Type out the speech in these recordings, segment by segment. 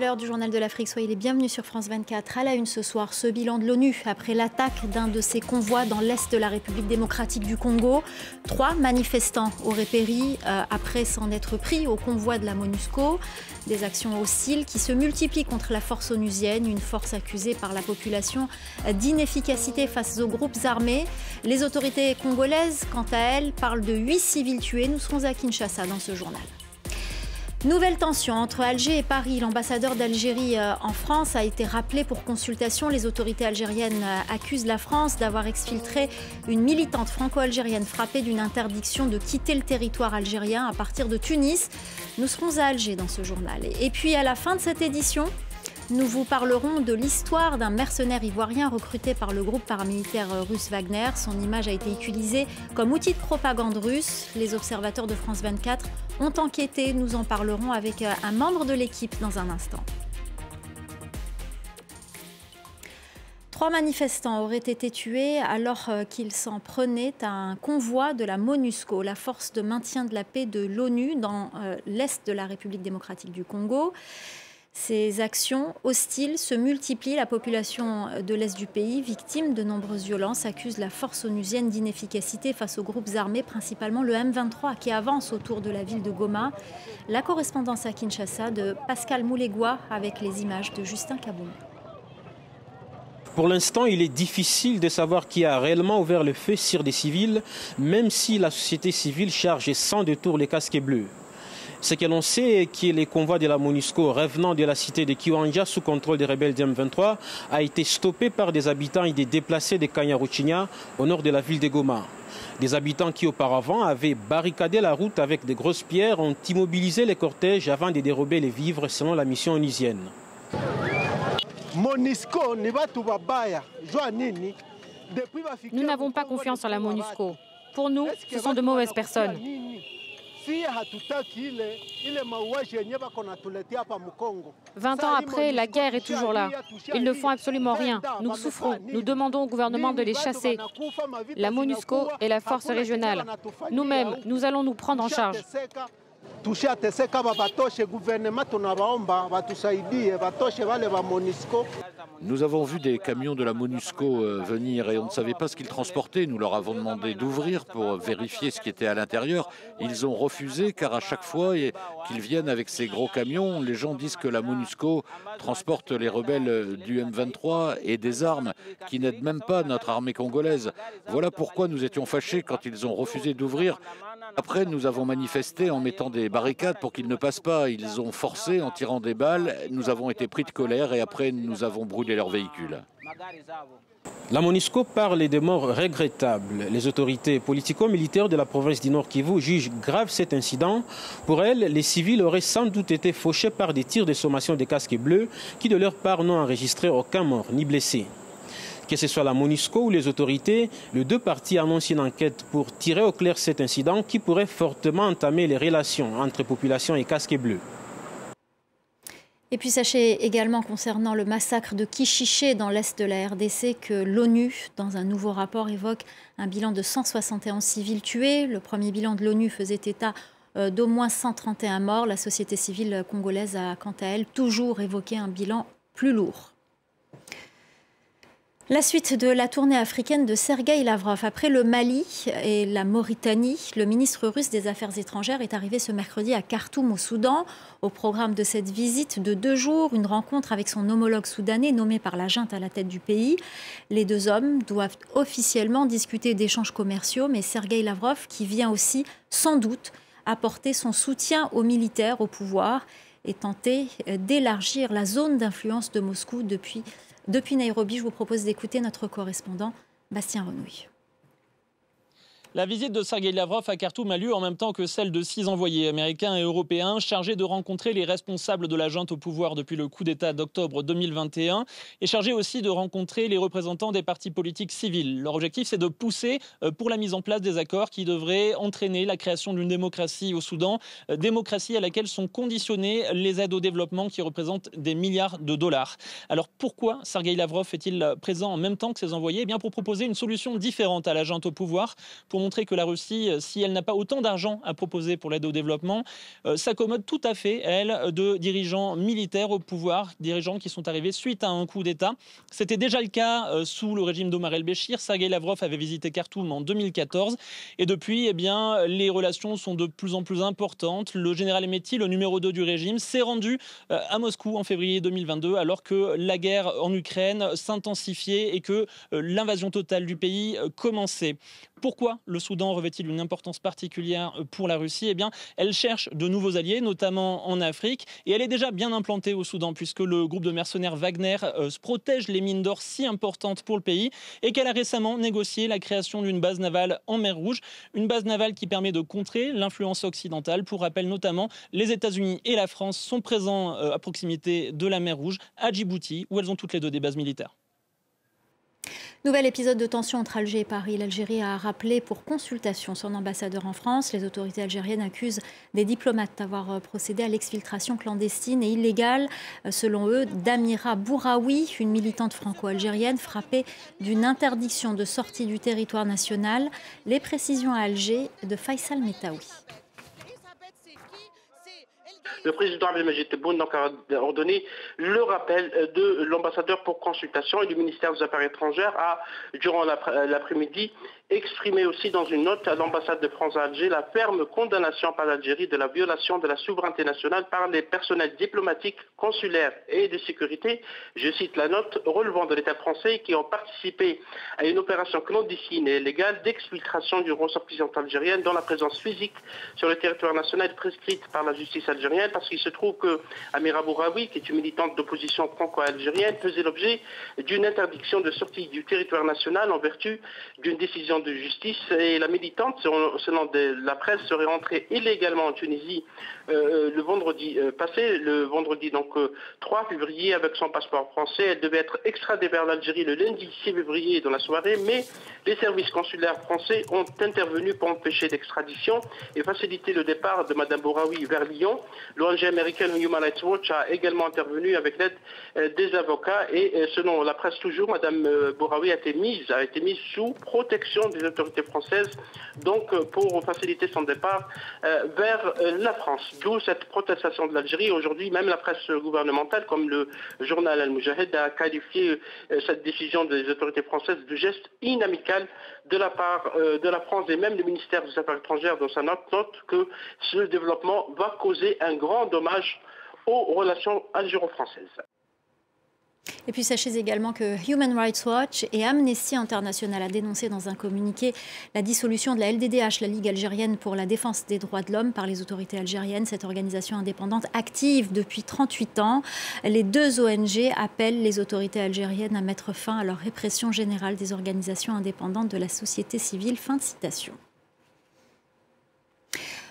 L'heure du journal de l'Afrique. Soyez les bienvenus sur France 24. À la une ce soir, ce bilan de l'ONU après l'attaque d'un de ses convois dans l'est de la République démocratique du Congo. Trois manifestants auraient péri euh, après s'en être pris au convoi de la MONUSCO. Des actions hostiles qui se multiplient contre la force onusienne, une force accusée par la population d'inefficacité face aux groupes armés. Les autorités congolaises, quant à elles, parlent de huit civils tués. Nous serons à Kinshasa dans ce journal. Nouvelle tension entre Alger et Paris. L'ambassadeur d'Algérie euh, en France a été rappelé pour consultation. Les autorités algériennes euh, accusent la France d'avoir exfiltré une militante franco-algérienne frappée d'une interdiction de quitter le territoire algérien à partir de Tunis. Nous serons à Alger dans ce journal. Et puis à la fin de cette édition, nous vous parlerons de l'histoire d'un mercenaire ivoirien recruté par le groupe paramilitaire russe Wagner. Son image a été utilisée comme outil de propagande russe. Les observateurs de France 24 ont enquêté. Nous en parlerons avec euh, un membre de l'équipe dans un instant. Trois manifestants auraient été tués alors euh, qu'ils s'en prenaient à un convoi de la MONUSCO, la force de maintien de la paix de l'ONU dans euh, l'est de la République démocratique du Congo. Ces actions hostiles se multiplient. La population de l'Est du pays, victime de nombreuses violences, accuse la force onusienne d'inefficacité face aux groupes armés, principalement le M23 qui avance autour de la ville de Goma. La correspondance à Kinshasa de Pascal Moulegua avec les images de Justin Kaboum. Pour l'instant, il est difficile de savoir qui a réellement ouvert le feu sur des civils, même si la société civile charge sans détour les casques bleus. Ce que l'on sait est que les convois de la MONUSCO revenant de la cité de Kiwanja sous contrôle des rebelles du M23 a été stoppé par des habitants et des déplacés de Kanyaruchinya au nord de la ville de Goma. Des habitants qui auparavant avaient barricadé la route avec de grosses pierres ont immobilisé les cortèges avant de dérober les vivres selon la mission onusienne. Nous n'avons pas confiance en la MONUSCO. Pour nous, ce sont de mauvaises personnes. 20 ans après, la guerre est toujours là. Ils ne font absolument rien. Nous souffrons. Nous demandons au gouvernement de les chasser. La MONUSCO est la force régionale. Nous-mêmes, nous allons nous prendre en charge. Nous avons vu des camions de la MONUSCO euh, venir et on ne savait pas ce qu'ils transportaient. Nous leur avons demandé d'ouvrir pour vérifier ce qui était à l'intérieur. Ils ont refusé car à chaque fois qu'ils viennent avec ces gros camions, les gens disent que la MONUSCO transporte les rebelles du M23 et des armes qui n'aident même pas notre armée congolaise. Voilà pourquoi nous étions fâchés quand ils ont refusé d'ouvrir après, nous avons manifesté en mettant des barricades pour qu'ils ne passent pas. Ils ont forcé en tirant des balles. Nous avons été pris de colère et après, nous avons brûlé leurs véhicules. La MONUSCO parle de morts regrettables. Les autorités politico-militaires de la province du Nord Kivu jugent grave cet incident. Pour elles, les civils auraient sans doute été fauchés par des tirs de sommation des casques bleus qui, de leur part, n'ont enregistré aucun mort ni blessé. Que ce soit la MONUSCO ou les autorités, les deux parties annoncent une enquête pour tirer au clair cet incident qui pourrait fortement entamer les relations entre population et casques bleus. Et puis sachez également concernant le massacre de Kichiché dans l'est de la RDC que l'ONU, dans un nouveau rapport, évoque un bilan de 171 civils tués. Le premier bilan de l'ONU faisait état euh, d'au moins 131 morts. La société civile congolaise a quant à elle toujours évoqué un bilan plus lourd. La suite de la tournée africaine de Sergei Lavrov. Après le Mali et la Mauritanie, le ministre russe des Affaires étrangères est arrivé ce mercredi à Khartoum au Soudan. Au programme de cette visite de deux jours, une rencontre avec son homologue soudanais nommé par la junte à la tête du pays. Les deux hommes doivent officiellement discuter d'échanges commerciaux, mais Sergei Lavrov, qui vient aussi sans doute apporter son soutien aux militaires au pouvoir, et tenter d'élargir la zone d'influence de Moscou depuis depuis Nairobi, je vous propose d'écouter notre correspondant Bastien Renouille. La visite de Sergei Lavrov à Khartoum a lieu en même temps que celle de six envoyés américains et européens chargés de rencontrer les responsables de la junte au pouvoir depuis le coup d'État d'octobre 2021 et chargés aussi de rencontrer les représentants des partis politiques civils. Leur objectif, c'est de pousser euh, pour la mise en place des accords qui devraient entraîner la création d'une démocratie au Soudan, euh, démocratie à laquelle sont conditionnées les aides au développement qui représentent des milliards de dollars. Alors pourquoi Sergei Lavrov est-il présent en même temps que ses envoyés? Eh bien Pour proposer une solution différente à la junte au pouvoir, pour montrer que la Russie, si elle n'a pas autant d'argent à proposer pour l'aide au développement, s'accommode tout à fait, elle, de dirigeants militaires au pouvoir, dirigeants qui sont arrivés suite à un coup d'État. C'était déjà le cas sous le régime d'Omar el-Béchir. Sergei Lavrov avait visité Khartoum en 2014 et depuis, eh bien, les relations sont de plus en plus importantes. Le général Emeti, le numéro 2 du régime, s'est rendu à Moscou en février 2022 alors que la guerre en Ukraine s'intensifiait et que l'invasion totale du pays commençait. Pourquoi le Soudan revêt-il une importance particulière euh, pour la Russie? Eh bien, elle cherche de nouveaux alliés, notamment en Afrique, et elle est déjà bien implantée au Soudan, puisque le groupe de mercenaires Wagner euh, protège les mines d'or si importantes pour le pays, et qu'elle a récemment négocié la création d'une base navale en mer Rouge, une base navale qui permet de contrer l'influence occidentale. Pour rappel, notamment, les États-Unis et la France sont présents euh, à proximité de la mer Rouge, à Djibouti, où elles ont toutes les deux des bases militaires. Nouvel épisode de tension entre Alger et Paris. L'Algérie a rappelé pour consultation son ambassadeur en France. Les autorités algériennes accusent des diplomates d'avoir euh, procédé à l'exfiltration clandestine et illégale, euh, selon eux, d'Amira Bouraoui, une militante franco-algérienne frappée d'une interdiction de sortie du territoire national. Les précisions à Alger de Faisal Metaoui. Le président Abdelmajid Tebboune a ordonné le rappel de l'ambassadeur pour consultation et du ministère des Affaires étrangères durant l'après-midi, exprimé aussi dans une note à l'ambassade de France à Alger la ferme condamnation par l'Algérie de la violation de la souveraineté nationale par les personnels diplomatiques, consulaires et de sécurité, je cite la note, relevant de l'État français qui ont participé à une opération clandestine et illégale d'exfiltration du ressortissant algérien dont la présence physique sur le territoire national est prescrite par la justice algérienne parce qu'il se trouve que Amira Bouraoui, qui est une militante d'opposition franco-algérienne, faisait l'objet d'une interdiction de sortie du territoire national en vertu d'une décision de justice et la militante, selon la presse, serait rentrée illégalement en Tunisie euh, le vendredi euh, passé, le vendredi donc 3 euh, février avec son passeport français. Elle devait être extradée vers l'Algérie le lundi 6 février dans la soirée, mais les services consulaires français ont intervenu pour empêcher l'extradition et faciliter le départ de Mme Bouraoui vers Lyon. L'ONG américaine Human Rights Watch a également intervenu avec l'aide des avocats et selon la presse toujours, Mme Bouraoui a été mise, a été mise sous protection des autorités françaises, donc euh, pour faciliter son départ euh, vers euh, la France. D'où cette protestation de l'Algérie. Aujourd'hui, même la presse gouvernementale, comme le journal Al-Mujahid, a qualifié cette décision des autorités françaises de geste inamical de la part de la France et même le ministère des Affaires étrangères dans sa note note que ce développement va causer un grand dommage aux relations algéro-françaises. Et puis sachez également que Human Rights Watch et Amnesty International a dénoncé dans un communiqué la dissolution de la LDDH, la Ligue algérienne pour la défense des droits de l'homme, par les autorités algériennes. Cette organisation indépendante active depuis 38 ans. Les deux ONG appellent les autorités algériennes à mettre fin à leur répression générale des organisations indépendantes de la société civile. Fin de citation.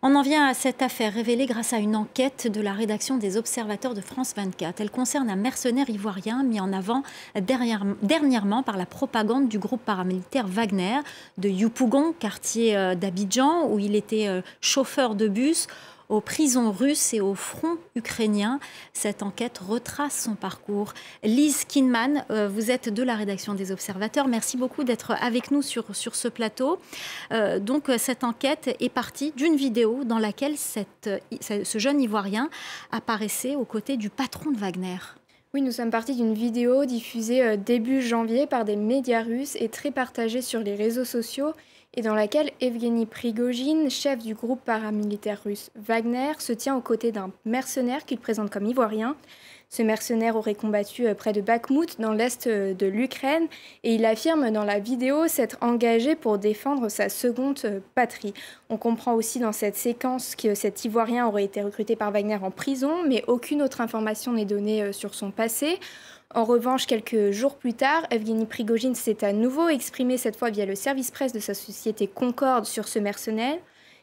On en vient à cette affaire révélée grâce à une enquête de la rédaction des Observateurs de France 24. Elle concerne un mercenaire ivoirien mis en avant dernièrement par la propagande du groupe paramilitaire Wagner de Yupougon, quartier euh, d'Abidjan, où il était euh, chauffeur de bus aux prisons russes et au front ukrainien. Cette enquête retrace son parcours. Lise Kinman, euh, vous êtes de la rédaction des Observateurs. Merci beaucoup d'être avec nous sur, sur ce plateau. Euh, donc, euh, cette enquête est partie d'une vidéo dans laquelle ce jeune Ivoirien apparaissait aux côtés du patron de Wagner. Oui, nous sommes partis d'une vidéo diffusée début janvier par des médias russes et très partagée sur les réseaux sociaux et dans laquelle Evgeny Prigogine, chef du groupe paramilitaire russe Wagner, se tient aux côtés d'un mercenaire qu'il présente comme ivoirien. Ce mercenaire aurait combattu euh, près de Bakhmut, dans l'est euh, de l'Ukraine, et il affirme dans la vidéo s'être engagé pour défendre sa seconde euh, patrie. On comprend aussi dans cette séquence que cet Ivoirien aurait été recruté par Wagner en prison, mais aucune autre information n'est donnée sur son passé. En revanche, quelques jours plus tard, Evgeny Prigogine s'est à nouveau exprimé cette fois via le service presse de sa société Concorde sur ce mercenaire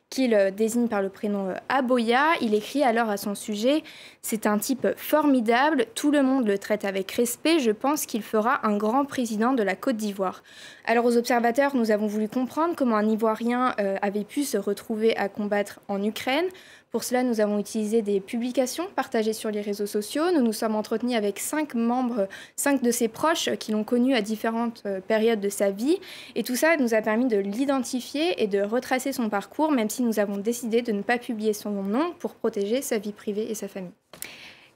qu'il euh, désigne par le prénom euh, Aboya. Il écrit alors à son sujet C'est un type formidable, tout le monde le traite avec respect, je pense qu'il fera un grand président de la Côte d'Ivoire. Alors aux observateurs, nous avons voulu comprendre comment un Ivoirien euh, avait pu se retrouver à combattre en Ukraine. Pour cela, nous avons utilisé des publications partagées sur les réseaux sociaux. Nous nous sommes entretenus avec cinq membres, cinq de ses proches qui l'ont connu à différentes euh, périodes de sa vie. Et tout ça nous a permis de l'identifier et de retracer son parcours, même si nous avons décidé de ne pas publier son nom pour protéger sa vie privée et sa famille.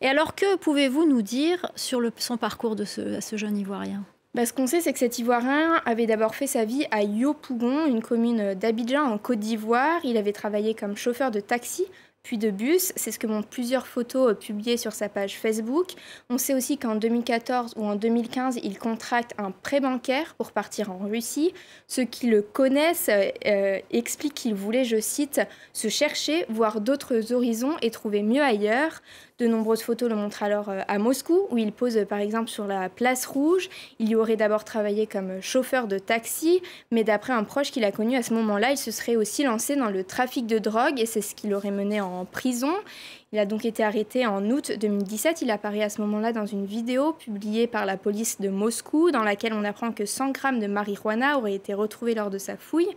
Et alors, que pouvez-vous nous dire sur le, son parcours de ce, ce jeune Ivoirien? Bah, ce qu'on sait, c'est que cet Ivoirien avait d'abord fait sa vie à Yopougon, une commune d'Abidjan en Côte d'Ivoire. Il avait travaillé comme chauffeur de taxi puis de bus. C'est ce que montrent plusieurs photos euh, publiées sur sa page Facebook. On sait aussi qu'en 2014 ou en 2015, il contracte un prêt bancaire pour partir en Russie. Ceux qui le connaissent euh, expliquent qu'il voulait, je cite, se chercher, voir d'autres horizons et trouver mieux ailleurs. De nombreuses photos le montrent alors euh, à Moscou, où il pose par exemple sur la place rouge. Il y aurait d'abord travaillé comme chauffeur de taxi, mais d'après un proche qu'il a connu à ce moment-là, il se serait aussi lancé dans le trafic de drogue et c'est ce qui l'aurait mené en prison. Il a donc été arrêté en août 2017. Il apparaît à ce moment-là dans une vidéo publiée par la police de Moscou, dans laquelle on apprend que 100 grammes de marijuana auraient été retrouvés lors de sa fouille.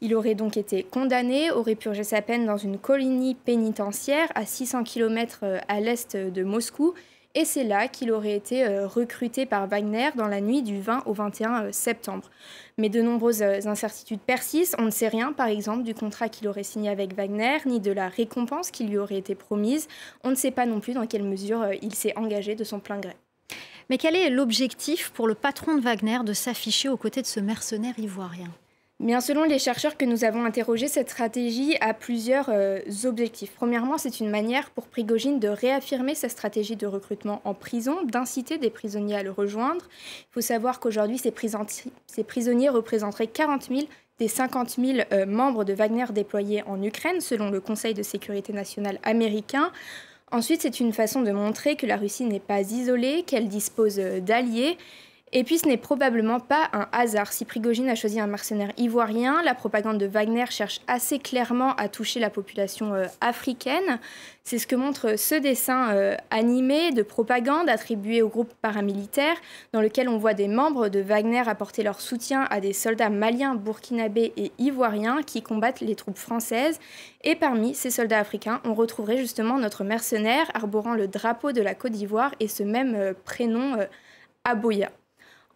Il aurait donc été condamné, aurait purgé sa peine dans une colonie pénitentiaire à 600 km euh, à l'est de Moscou. Et c'est là qu'il aurait été euh, recruté par Wagner dans la nuit du 20 au 21 euh, septembre. Mais de nombreuses incertitudes persistent. On ne sait rien, par exemple, du contrat qu'il aurait signé avec Wagner, ni de la récompense qui lui aurait été promise. On ne sait pas non plus dans quelle mesure il s'est engagé de son plein gré. Mais quel est l'objectif pour le patron de Wagner de s'afficher aux côtés de ce mercenaire ivoirien? Bien, selon les chercheurs que nous avons interrogés, cette stratégie a plusieurs euh, objectifs. Premièrement, c'est une manière pour Prigogine de réaffirmer sa stratégie de recrutement en prison, d'inciter des prisonniers à le rejoindre. Il faut savoir qu'aujourd'hui, ces, prisonniers représenteraient 40 000 des 50 000 euh, membres de Wagner déployés en Ukraine, selon le Conseil de sécurité nationale américain. Ensuite, c'est une façon de montrer que la Russie n'est pas isolée, qu'elle dispose euh, d'alliés et puis ce n'est probablement pas un hasard si Prigogine a choisi un mercenaire ivoirien. La propagande de Wagner cherche assez clairement à toucher la population euh, africaine. C'est ce que montre ce dessin euh, animé de propagande attribué au groupe paramilitaire dans lequel on voit des membres de Wagner apporter leur soutien à des soldats maliens, burkinabés et ivoiriens qui combattent les troupes françaises. Et parmi ces soldats africains, on retrouverait justement notre mercenaire arborant le drapeau de la Côte d'Ivoire et ce même euh, prénom Aboya.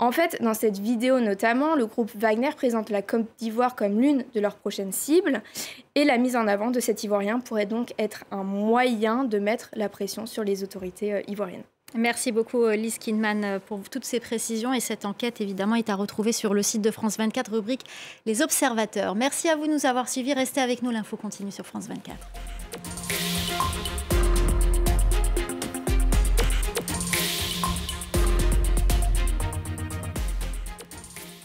En fait, dans cette vidéo notamment, le groupe Wagner présente la Côte d'Ivoire comme l'une de leurs prochaines cibles et la mise en avant de cet Ivoirien pourrait donc être un moyen de mettre la pression sur les autorités euh, ivoiriennes. Merci beaucoup euh, Lise Kinman euh, pour toutes ces précisions et cette enquête évidemment est à retrouver sur le site de France 24 rubrique Les observateurs. Merci à vous de nous avoir suivis, restez avec nous, l'info continue sur France 24.